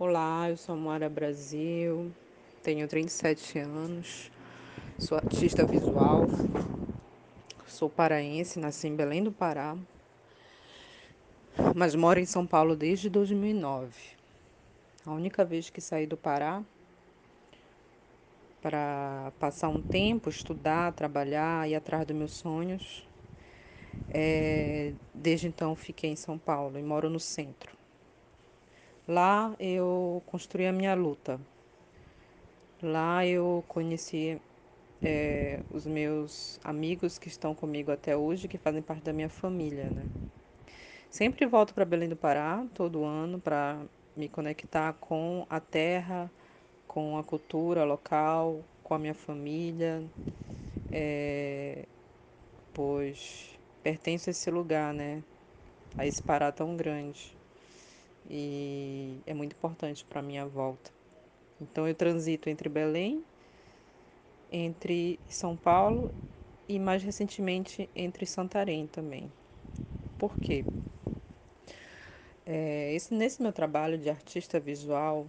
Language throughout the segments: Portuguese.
Olá, eu sou Moara Brasil, tenho 37 anos, sou artista visual, sou paraense, nasci em Belém do Pará, mas moro em São Paulo desde 2009. A única vez que saí do Pará para passar um tempo, estudar, trabalhar, ir atrás dos meus sonhos, é, desde então fiquei em São Paulo e moro no centro. Lá eu construí a minha luta. Lá eu conheci é, os meus amigos que estão comigo até hoje, que fazem parte da minha família, né? Sempre volto para Belém do Pará todo ano para me conectar com a terra, com a cultura local, com a minha família, é, pois pertenço a esse lugar, né? A esse Pará tão grande. E é muito importante para minha volta. Então eu transito entre Belém entre São Paulo e mais recentemente entre Santarém também. Por quê? É, esse, nesse meu trabalho de artista visual,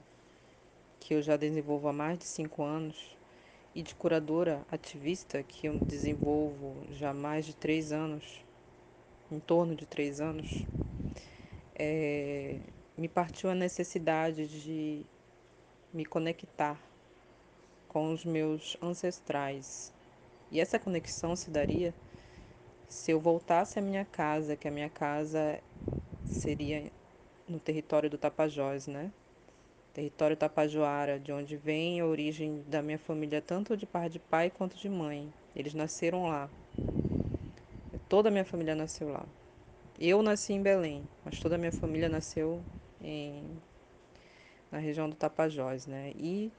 que eu já desenvolvo há mais de cinco anos, e de curadora ativista, que eu desenvolvo já há mais de três anos, em torno de três anos, é, me partiu a necessidade de me conectar com os meus ancestrais. E essa conexão se daria se eu voltasse à minha casa, que a minha casa seria no território do Tapajós, né? Território tapajoara, de onde vem a origem da minha família, tanto de par de pai quanto de mãe. Eles nasceram lá. Toda a minha família nasceu lá. Eu nasci em Belém, mas toda a minha família nasceu em, na região do Tapajós, né? E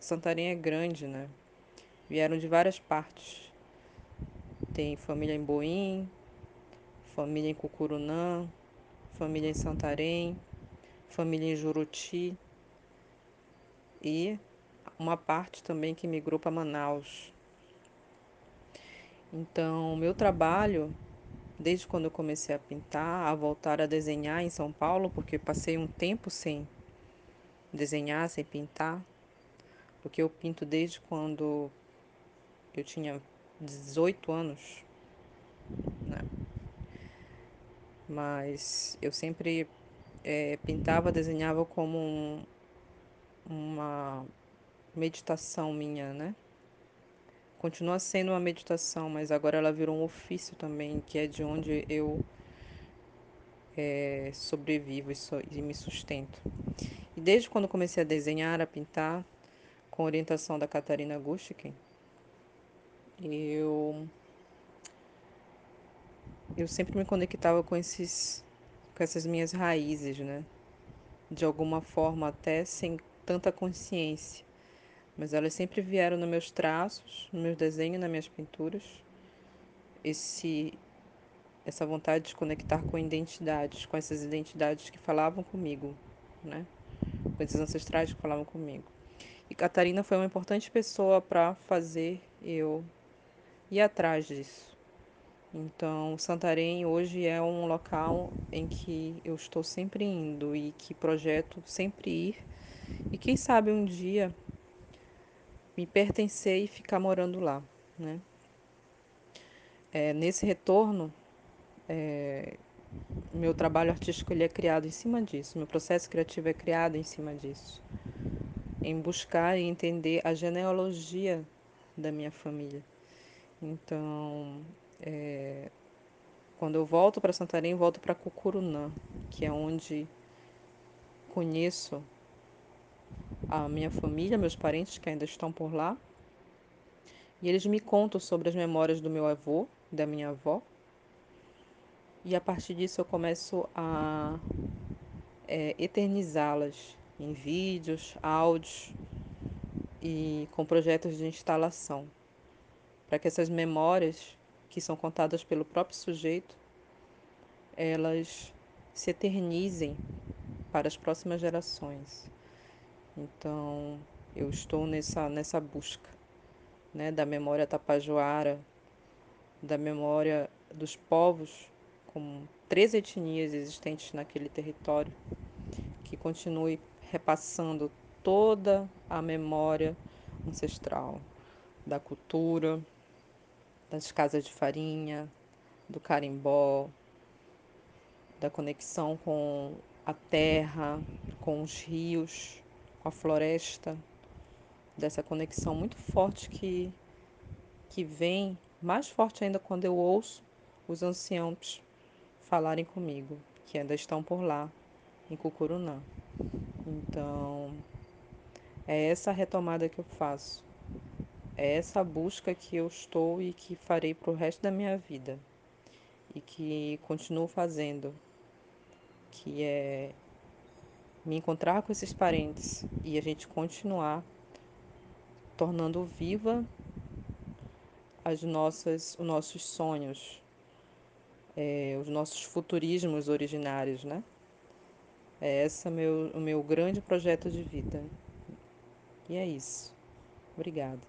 Santarém é grande, né? Vieram de várias partes. Tem família em Boim, família em Cucurunã, família em Santarém, família em Juruti e uma parte também que migrou para Manaus. Então, meu trabalho, desde quando eu comecei a pintar, a voltar a desenhar em São Paulo, porque passei um tempo sem desenhar, sem pintar, porque eu pinto desde quando eu tinha 18 anos, né? Mas eu sempre é, pintava, desenhava como um, uma meditação minha, né? Continua sendo uma meditação, mas agora ela virou um ofício também, que é de onde eu é, sobrevivo e, so, e me sustento. E desde quando comecei a desenhar, a pintar, com orientação da Catarina Gustikin, eu eu sempre me conectava com esses com essas minhas raízes, né? De alguma forma até sem tanta consciência, mas elas sempre vieram nos meus traços, no meu desenho, nas minhas pinturas. Esse essa vontade de conectar com identidades, com essas identidades que falavam comigo, né? Com esses ancestrais que falavam comigo. E Catarina foi uma importante pessoa para fazer eu ir atrás disso. Então, Santarém hoje é um local em que eu estou sempre indo e que projeto sempre ir. E quem sabe um dia me pertencer e ficar morando lá, né? É, nesse retorno, é, meu trabalho artístico ele é criado em cima disso, meu processo criativo é criado em cima disso em buscar e entender a genealogia da minha família. Então, é, quando eu volto para Santarém, volto para Cucurunã, que é onde conheço a minha família, meus parentes que ainda estão por lá. E eles me contam sobre as memórias do meu avô, da minha avó. E a partir disso eu começo a é, eternizá-las em vídeos, áudios e com projetos de instalação, para que essas memórias que são contadas pelo próprio sujeito, elas se eternizem para as próximas gerações. Então, eu estou nessa, nessa busca né, da memória tapajoara, da memória dos povos, com três etnias existentes naquele território, que continue repassando toda a memória ancestral da cultura, das casas de farinha, do carimbó, da conexão com a terra, com os rios, com a floresta, dessa conexão muito forte que, que vem, mais forte ainda quando eu ouço os anciãos falarem comigo, que ainda estão por lá, em Cucurunã. Então, é essa retomada que eu faço. É essa busca que eu estou e que farei para o resto da minha vida. E que continuo fazendo. Que é me encontrar com esses parentes e a gente continuar tornando viva as nossas, os nossos sonhos, é, os nossos futurismos originários, né? É esse meu, o meu grande projeto de vida. E é isso. Obrigada.